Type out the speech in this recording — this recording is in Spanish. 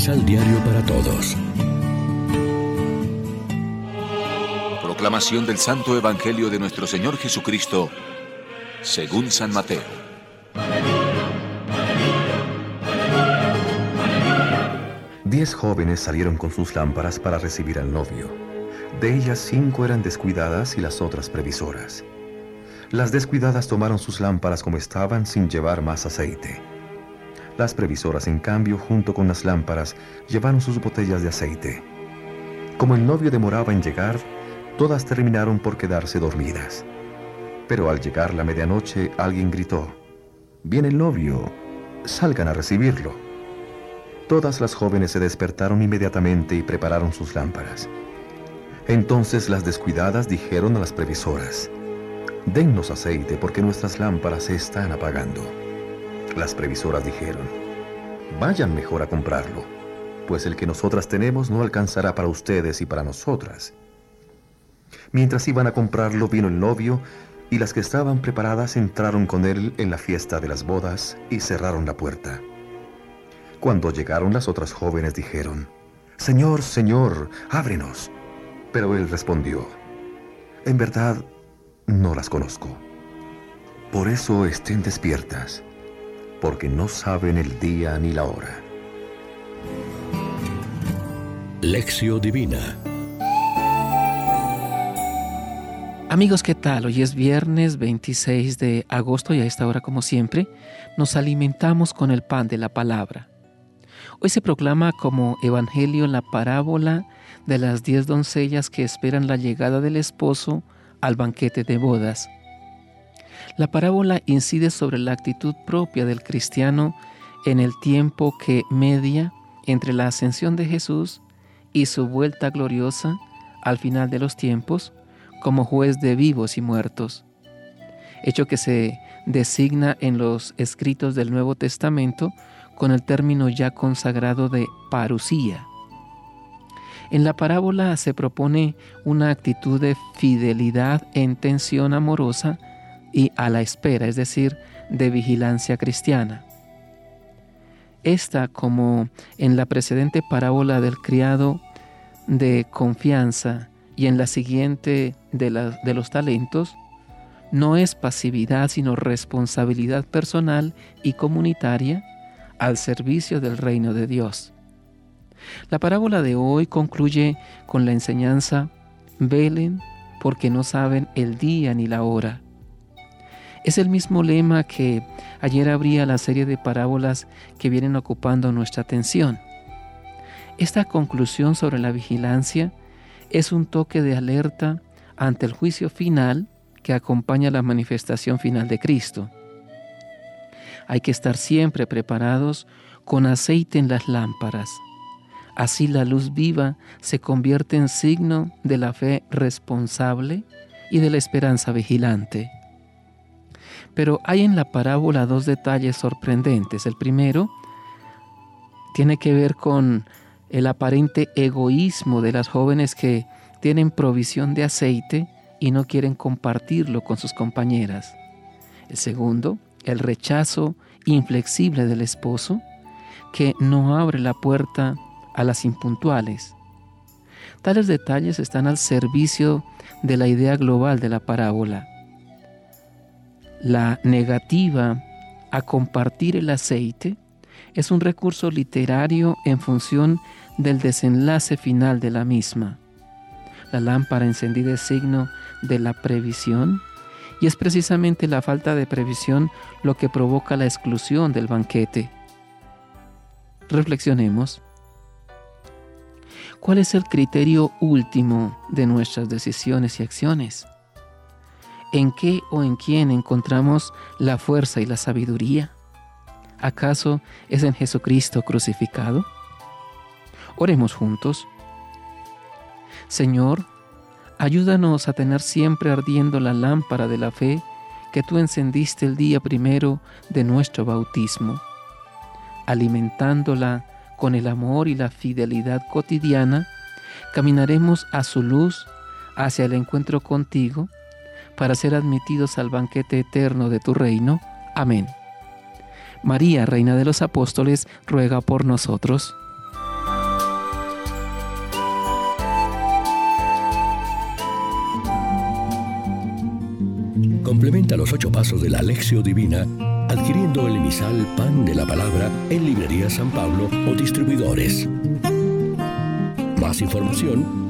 Misal Diario para Todos. Proclamación del Santo Evangelio de nuestro Señor Jesucristo, según San Mateo. Diez jóvenes salieron con sus lámparas para recibir al novio. De ellas cinco eran descuidadas y las otras previsoras. Las descuidadas tomaron sus lámparas como estaban sin llevar más aceite. Las previsoras, en cambio, junto con las lámparas, llevaron sus botellas de aceite. Como el novio demoraba en llegar, todas terminaron por quedarse dormidas. Pero al llegar la medianoche, alguien gritó, Viene el novio, salgan a recibirlo. Todas las jóvenes se despertaron inmediatamente y prepararon sus lámparas. Entonces las descuidadas dijeron a las previsoras, Dennos aceite porque nuestras lámparas se están apagando. Las previsoras dijeron, vayan mejor a comprarlo, pues el que nosotras tenemos no alcanzará para ustedes y para nosotras. Mientras iban a comprarlo vino el novio y las que estaban preparadas entraron con él en la fiesta de las bodas y cerraron la puerta. Cuando llegaron las otras jóvenes dijeron, Señor, Señor, ábrenos. Pero él respondió, En verdad, no las conozco. Por eso estén despiertas porque no saben el día ni la hora. Lección Divina Amigos, ¿qué tal? Hoy es viernes 26 de agosto y a esta hora, como siempre, nos alimentamos con el pan de la palabra. Hoy se proclama como Evangelio la parábola de las diez doncellas que esperan la llegada del esposo al banquete de bodas. La parábola incide sobre la actitud propia del cristiano en el tiempo que media entre la ascensión de Jesús y su vuelta gloriosa al final de los tiempos como juez de vivos y muertos, hecho que se designa en los escritos del Nuevo Testamento con el término ya consagrado de parusía. En la parábola se propone una actitud de fidelidad en tensión amorosa y a la espera, es decir, de vigilancia cristiana. Esta, como en la precedente parábola del criado de confianza y en la siguiente de, de los talentos, no es pasividad, sino responsabilidad personal y comunitaria al servicio del reino de Dios. La parábola de hoy concluye con la enseñanza, velen porque no saben el día ni la hora. Es el mismo lema que ayer abría la serie de parábolas que vienen ocupando nuestra atención. Esta conclusión sobre la vigilancia es un toque de alerta ante el juicio final que acompaña la manifestación final de Cristo. Hay que estar siempre preparados con aceite en las lámparas. Así la luz viva se convierte en signo de la fe responsable y de la esperanza vigilante. Pero hay en la parábola dos detalles sorprendentes. El primero tiene que ver con el aparente egoísmo de las jóvenes que tienen provisión de aceite y no quieren compartirlo con sus compañeras. El segundo, el rechazo inflexible del esposo que no abre la puerta a las impuntuales. Tales detalles están al servicio de la idea global de la parábola la negativa a compartir el aceite es un recurso literario en función del desenlace final de la misma. La lámpara encendida es signo de la previsión y es precisamente la falta de previsión lo que provoca la exclusión del banquete. Reflexionemos. ¿Cuál es el criterio último de nuestras decisiones y acciones? ¿En qué o en quién encontramos la fuerza y la sabiduría? ¿Acaso es en Jesucristo crucificado? Oremos juntos. Señor, ayúdanos a tener siempre ardiendo la lámpara de la fe que tú encendiste el día primero de nuestro bautismo, alimentándola con el amor y la fidelidad cotidiana, caminaremos a su luz hacia el encuentro contigo para ser admitidos al banquete eterno de tu reino. Amén. María, Reina de los Apóstoles, ruega por nosotros. Complementa los ocho pasos de la Alexio Divina adquiriendo el emisal Pan de la Palabra en Librería San Pablo o Distribuidores. Más información